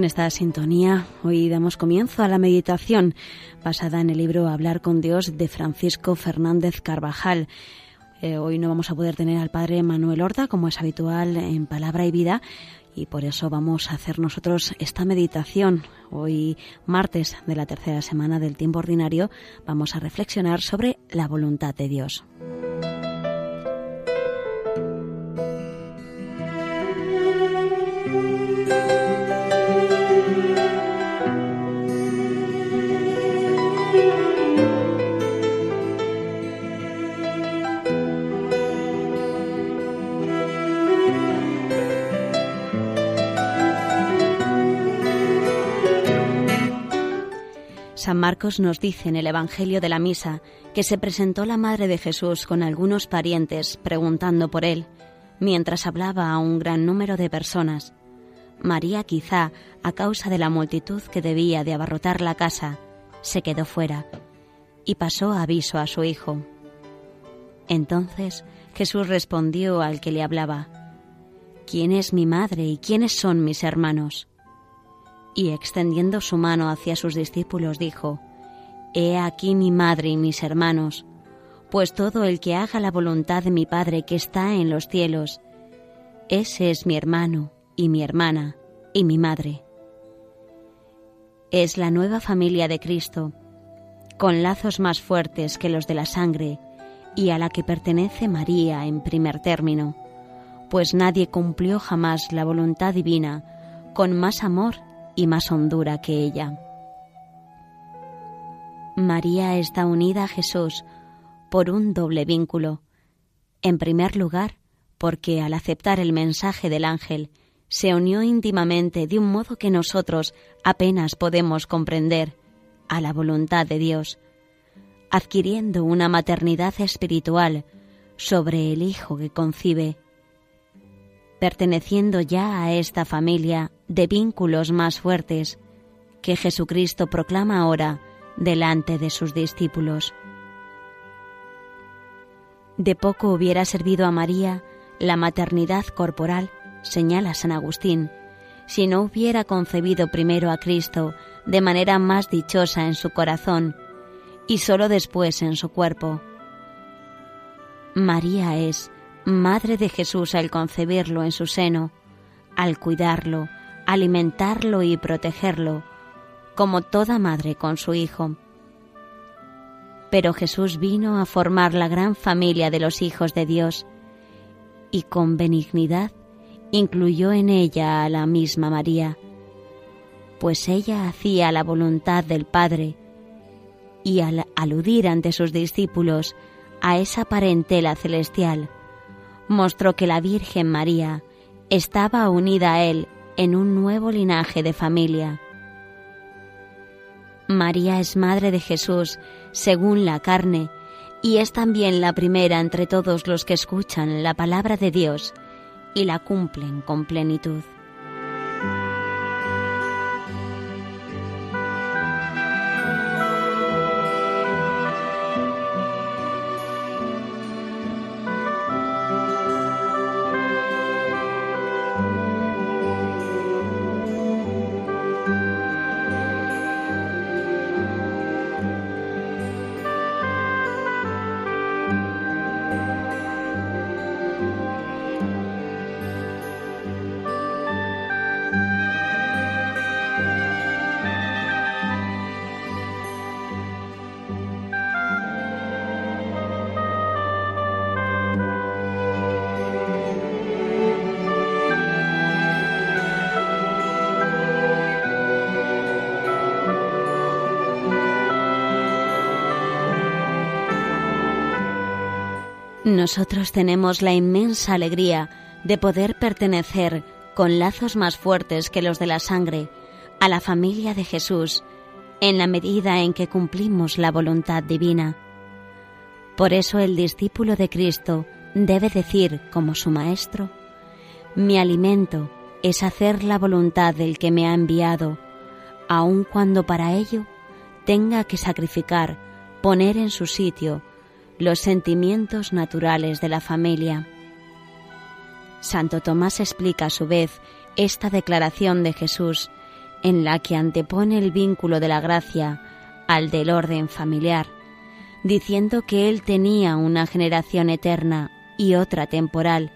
Con esta sintonía hoy damos comienzo a la meditación basada en el libro Hablar con Dios de Francisco Fernández Carvajal. Eh, hoy no vamos a poder tener al Padre Manuel Horta como es habitual en Palabra y Vida y por eso vamos a hacer nosotros esta meditación. Hoy, martes de la tercera semana del tiempo ordinario, vamos a reflexionar sobre la voluntad de Dios. San Marcos nos dice en el Evangelio de la Misa que se presentó la Madre de Jesús con algunos parientes preguntando por él, mientras hablaba a un gran número de personas. María quizá, a causa de la multitud que debía de abarrotar la casa, se quedó fuera y pasó aviso a su hijo. Entonces Jesús respondió al que le hablaba, ¿Quién es mi madre y quiénes son mis hermanos? Y extendiendo su mano hacia sus discípulos dijo, He aquí mi madre y mis hermanos, pues todo el que haga la voluntad de mi Padre que está en los cielos, ese es mi hermano y mi hermana y mi madre. Es la nueva familia de Cristo, con lazos más fuertes que los de la sangre, y a la que pertenece María en primer término, pues nadie cumplió jamás la voluntad divina con más amor y más hondura que ella. María está unida a Jesús por un doble vínculo. En primer lugar, porque al aceptar el mensaje del ángel, se unió íntimamente de un modo que nosotros apenas podemos comprender a la voluntad de Dios, adquiriendo una maternidad espiritual sobre el Hijo que concibe perteneciendo ya a esta familia de vínculos más fuertes que Jesucristo proclama ahora delante de sus discípulos. De poco hubiera servido a María la maternidad corporal, señala San Agustín, si no hubiera concebido primero a Cristo de manera más dichosa en su corazón y sólo después en su cuerpo. María es, Madre de Jesús al concebirlo en su seno, al cuidarlo, alimentarlo y protegerlo, como toda madre con su hijo. Pero Jesús vino a formar la gran familia de los hijos de Dios y con benignidad incluyó en ella a la misma María, pues ella hacía la voluntad del Padre y al aludir ante sus discípulos a esa parentela celestial, mostró que la Virgen María estaba unida a él en un nuevo linaje de familia. María es madre de Jesús según la carne y es también la primera entre todos los que escuchan la palabra de Dios y la cumplen con plenitud. Nosotros tenemos la inmensa alegría de poder pertenecer con lazos más fuertes que los de la sangre a la familia de Jesús en la medida en que cumplimos la voluntad divina. Por eso el discípulo de Cristo debe decir como su Maestro, mi alimento es hacer la voluntad del que me ha enviado, aun cuando para ello tenga que sacrificar, poner en su sitio los sentimientos naturales de la familia. Santo Tomás explica a su vez esta declaración de Jesús, en la que antepone el vínculo de la gracia al del orden familiar, diciendo que Él tenía una generación eterna y otra temporal,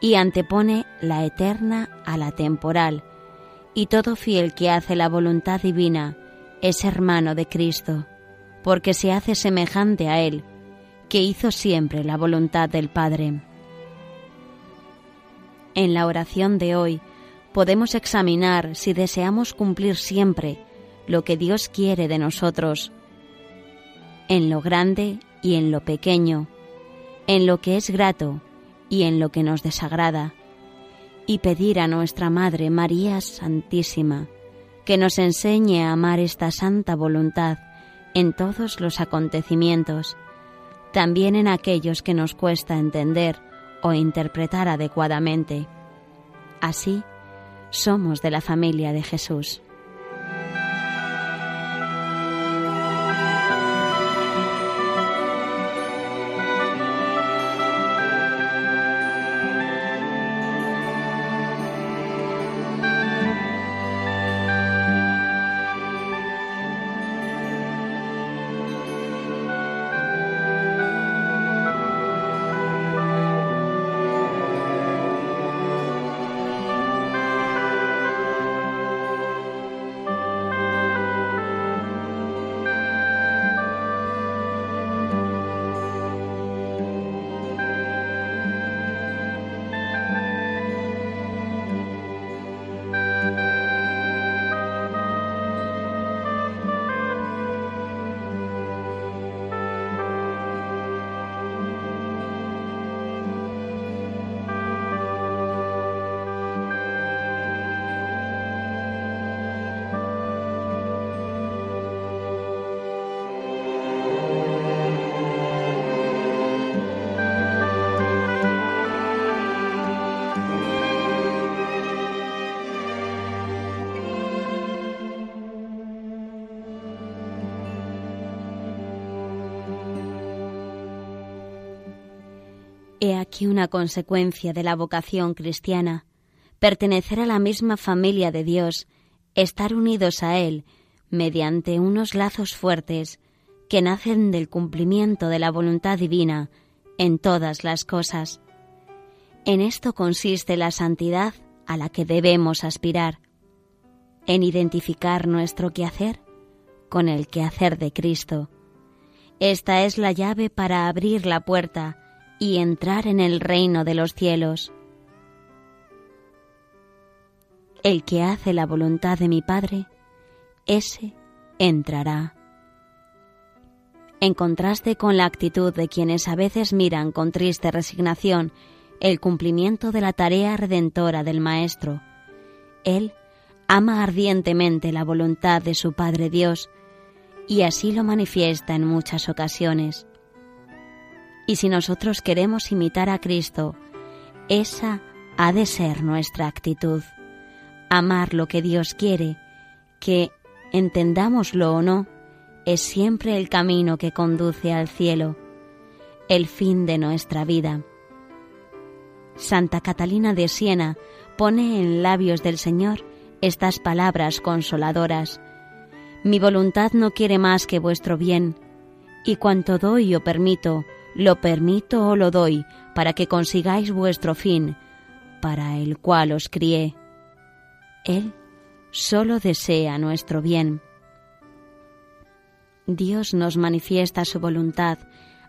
y antepone la eterna a la temporal, y todo fiel que hace la voluntad divina es hermano de Cristo, porque se hace semejante a Él, que hizo siempre la voluntad del Padre. En la oración de hoy podemos examinar si deseamos cumplir siempre lo que Dios quiere de nosotros, en lo grande y en lo pequeño, en lo que es grato y en lo que nos desagrada, y pedir a nuestra Madre María Santísima que nos enseñe a amar esta santa voluntad en todos los acontecimientos, también en aquellos que nos cuesta entender o interpretar adecuadamente. Así, somos de la familia de Jesús. He aquí una consecuencia de la vocación cristiana, pertenecer a la misma familia de Dios, estar unidos a Él mediante unos lazos fuertes que nacen del cumplimiento de la voluntad divina en todas las cosas. En esto consiste la santidad a la que debemos aspirar, en identificar nuestro quehacer con el quehacer de Cristo. Esta es la llave para abrir la puerta y entrar en el reino de los cielos. El que hace la voluntad de mi Padre, ese entrará. En contraste con la actitud de quienes a veces miran con triste resignación el cumplimiento de la tarea redentora del Maestro, Él ama ardientemente la voluntad de su Padre Dios y así lo manifiesta en muchas ocasiones. Y si nosotros queremos imitar a Cristo, esa ha de ser nuestra actitud. Amar lo que Dios quiere, que, entendámoslo o no, es siempre el camino que conduce al cielo, el fin de nuestra vida. Santa Catalina de Siena pone en labios del Señor estas palabras consoladoras. Mi voluntad no quiere más que vuestro bien, y cuanto doy o permito, lo permito o lo doy para que consigáis vuestro fin, para el cual os crié. Él solo desea nuestro bien. Dios nos manifiesta su voluntad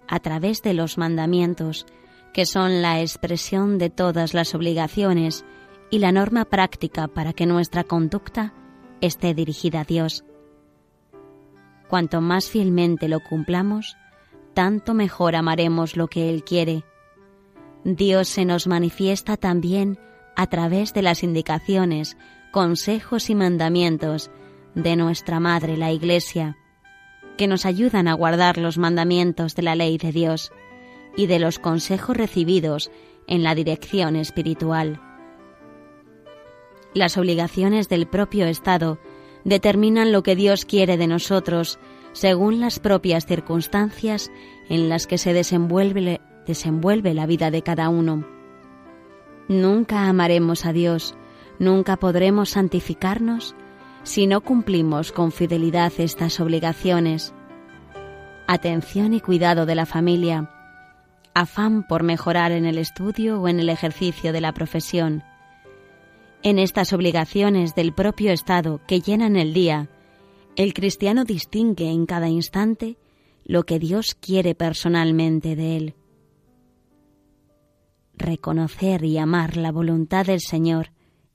a través de los mandamientos, que son la expresión de todas las obligaciones y la norma práctica para que nuestra conducta esté dirigida a Dios. Cuanto más fielmente lo cumplamos, tanto mejor amaremos lo que Él quiere. Dios se nos manifiesta también a través de las indicaciones, consejos y mandamientos de nuestra Madre la Iglesia, que nos ayudan a guardar los mandamientos de la ley de Dios y de los consejos recibidos en la dirección espiritual. Las obligaciones del propio Estado determinan lo que Dios quiere de nosotros según las propias circunstancias en las que se desenvuelve, desenvuelve la vida de cada uno. Nunca amaremos a Dios, nunca podremos santificarnos si no cumplimos con fidelidad estas obligaciones. Atención y cuidado de la familia, afán por mejorar en el estudio o en el ejercicio de la profesión. En estas obligaciones del propio Estado que llenan el día, el cristiano distingue en cada instante lo que Dios quiere personalmente de él. Reconocer y amar la voluntad del Señor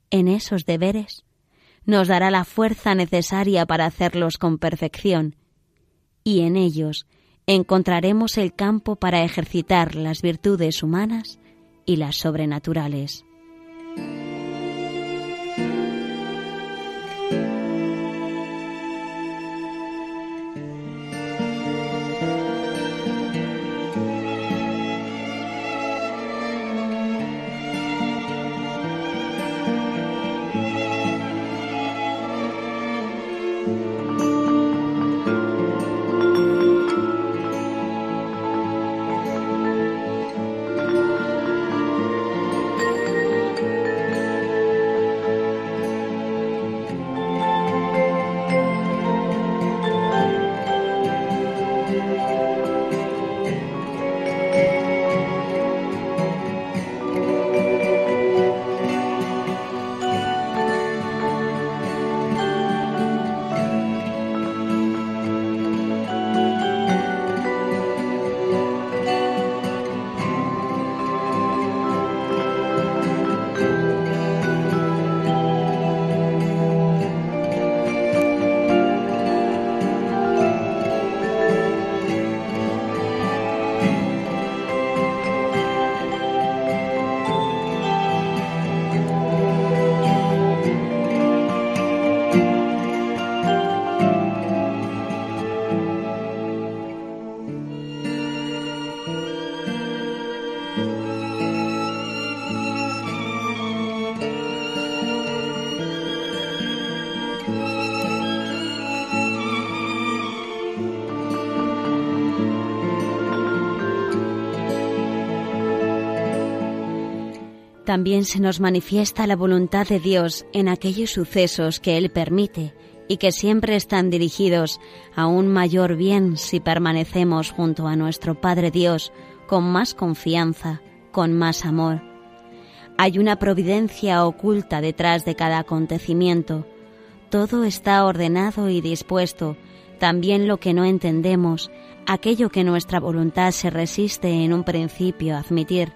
en esos deberes nos dará la fuerza necesaria para hacerlos con perfección, y en ellos encontraremos el campo para ejercitar las virtudes humanas y las sobrenaturales. También se nos manifiesta la voluntad de Dios en aquellos sucesos que Él permite y que siempre están dirigidos a un mayor bien si permanecemos junto a nuestro Padre Dios con más confianza, con más amor. Hay una providencia oculta detrás de cada acontecimiento. Todo está ordenado y dispuesto, también lo que no entendemos, aquello que nuestra voluntad se resiste en un principio a admitir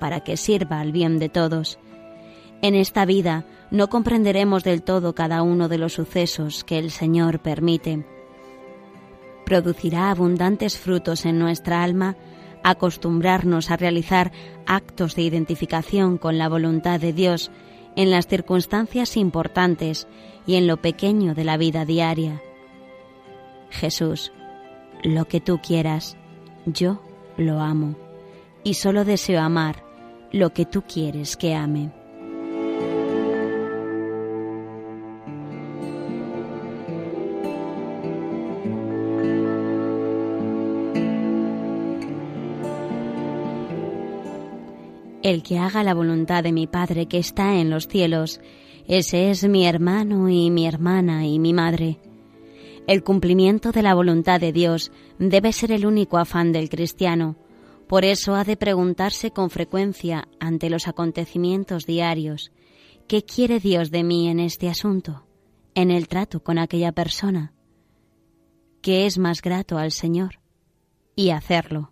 para que sirva al bien de todos. En esta vida no comprenderemos del todo cada uno de los sucesos que el Señor permite. Producirá abundantes frutos en nuestra alma acostumbrarnos a realizar actos de identificación con la voluntad de Dios en las circunstancias importantes y en lo pequeño de la vida diaria. Jesús, lo que tú quieras, yo lo amo y solo deseo amar lo que tú quieres que ame. El que haga la voluntad de mi Padre que está en los cielos, ese es mi hermano y mi hermana y mi madre. El cumplimiento de la voluntad de Dios debe ser el único afán del cristiano, por eso ha de preguntarse con frecuencia ante los acontecimientos diarios, ¿qué quiere Dios de mí en este asunto, en el trato con aquella persona? ¿Qué es más grato al Señor? Y hacerlo.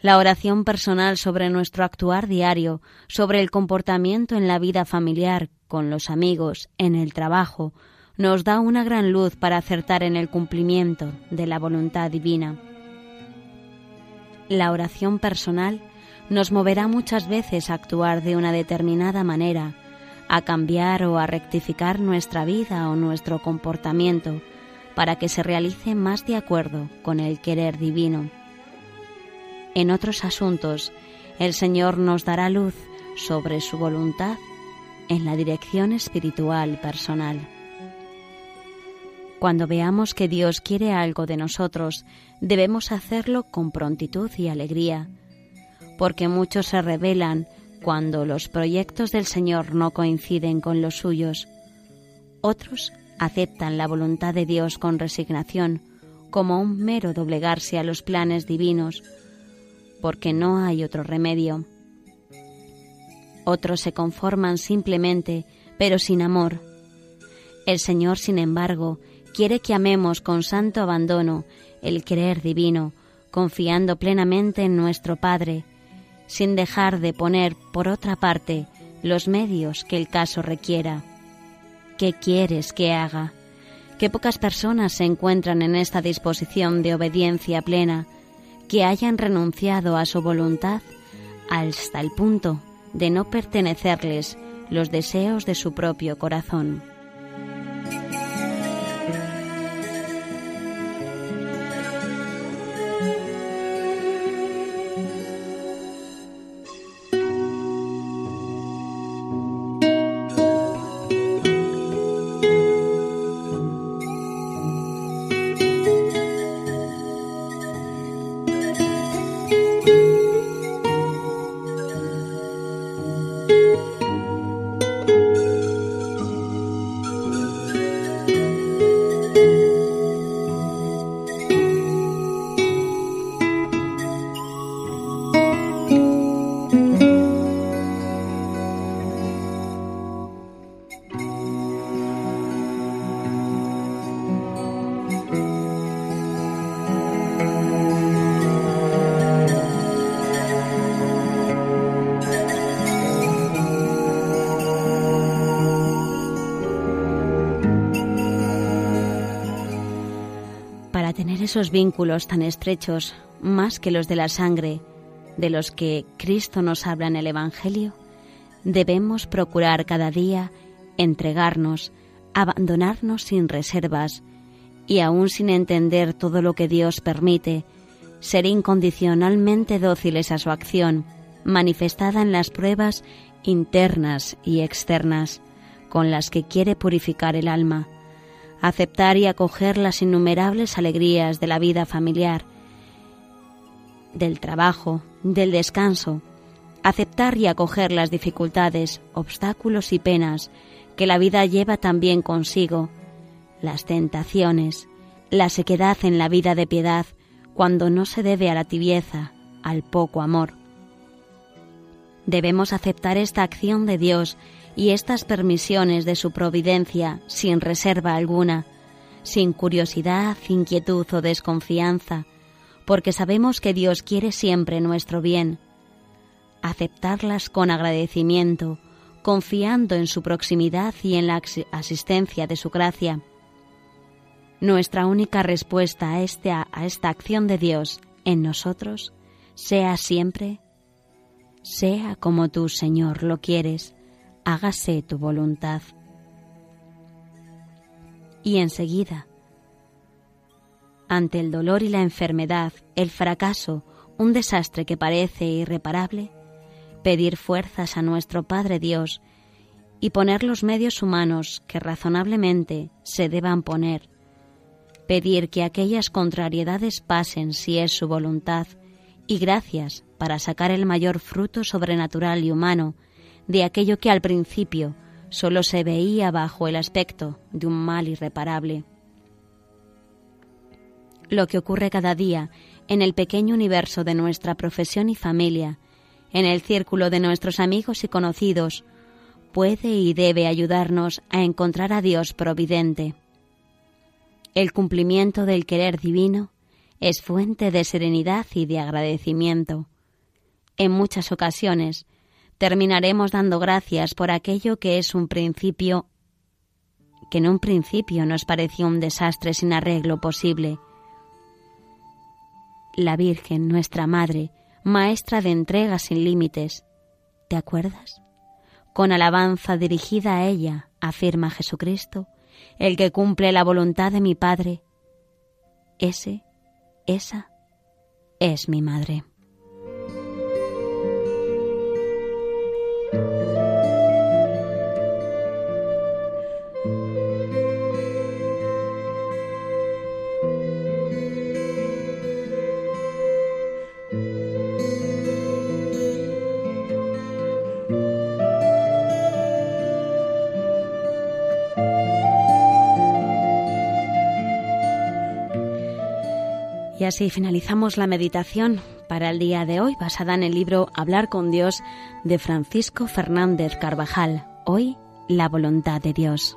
La oración personal sobre nuestro actuar diario, sobre el comportamiento en la vida familiar, con los amigos, en el trabajo, nos da una gran luz para acertar en el cumplimiento de la voluntad divina. La oración personal nos moverá muchas veces a actuar de una determinada manera, a cambiar o a rectificar nuestra vida o nuestro comportamiento para que se realice más de acuerdo con el querer divino. En otros asuntos, el Señor nos dará luz sobre su voluntad en la dirección espiritual personal. Cuando veamos que Dios quiere algo de nosotros, debemos hacerlo con prontitud y alegría, porque muchos se rebelan cuando los proyectos del Señor no coinciden con los suyos. Otros aceptan la voluntad de Dios con resignación, como un mero doblegarse a los planes divinos, porque no hay otro remedio. Otros se conforman simplemente, pero sin amor. El Señor, sin embargo, quiere que amemos con santo abandono el querer divino, confiando plenamente en nuestro Padre, sin dejar de poner, por otra parte, los medios que el caso requiera. ¿Qué quieres que haga? Que pocas personas se encuentran en esta disposición de obediencia plena, que hayan renunciado a su voluntad hasta el punto de no pertenecerles los deseos de su propio corazón. Esos vínculos tan estrechos, más que los de la sangre, de los que Cristo nos habla en el Evangelio, debemos procurar cada día entregarnos, abandonarnos sin reservas y aún sin entender todo lo que Dios permite, ser incondicionalmente dóciles a su acción, manifestada en las pruebas internas y externas con las que quiere purificar el alma aceptar y acoger las innumerables alegrías de la vida familiar, del trabajo, del descanso, aceptar y acoger las dificultades, obstáculos y penas que la vida lleva también consigo, las tentaciones, la sequedad en la vida de piedad cuando no se debe a la tibieza, al poco amor. Debemos aceptar esta acción de Dios y estas permisiones de su providencia sin reserva alguna, sin curiosidad, inquietud o desconfianza, porque sabemos que Dios quiere siempre nuestro bien. Aceptarlas con agradecimiento, confiando en su proximidad y en la asistencia de su gracia. Nuestra única respuesta a, este, a esta acción de Dios en nosotros sea siempre, sea como tú, Señor, lo quieres hágase tu voluntad. Y enseguida, ante el dolor y la enfermedad, el fracaso, un desastre que parece irreparable, pedir fuerzas a nuestro Padre Dios y poner los medios humanos que razonablemente se deban poner, pedir que aquellas contrariedades pasen si es su voluntad, y gracias para sacar el mayor fruto sobrenatural y humano de aquello que al principio solo se veía bajo el aspecto de un mal irreparable. Lo que ocurre cada día en el pequeño universo de nuestra profesión y familia, en el círculo de nuestros amigos y conocidos, puede y debe ayudarnos a encontrar a Dios providente. El cumplimiento del querer divino es fuente de serenidad y de agradecimiento. En muchas ocasiones terminaremos dando gracias por aquello que es un principio que en un principio nos pareció un desastre sin arreglo posible. La Virgen, nuestra Madre, maestra de entrega sin límites, ¿te acuerdas? Con alabanza dirigida a ella, afirma Jesucristo, el que cumple la voluntad de mi Padre, ese, esa, es mi Madre. Así finalizamos la meditación para el día de hoy basada en el libro Hablar con Dios de Francisco Fernández Carvajal. Hoy, la voluntad de Dios.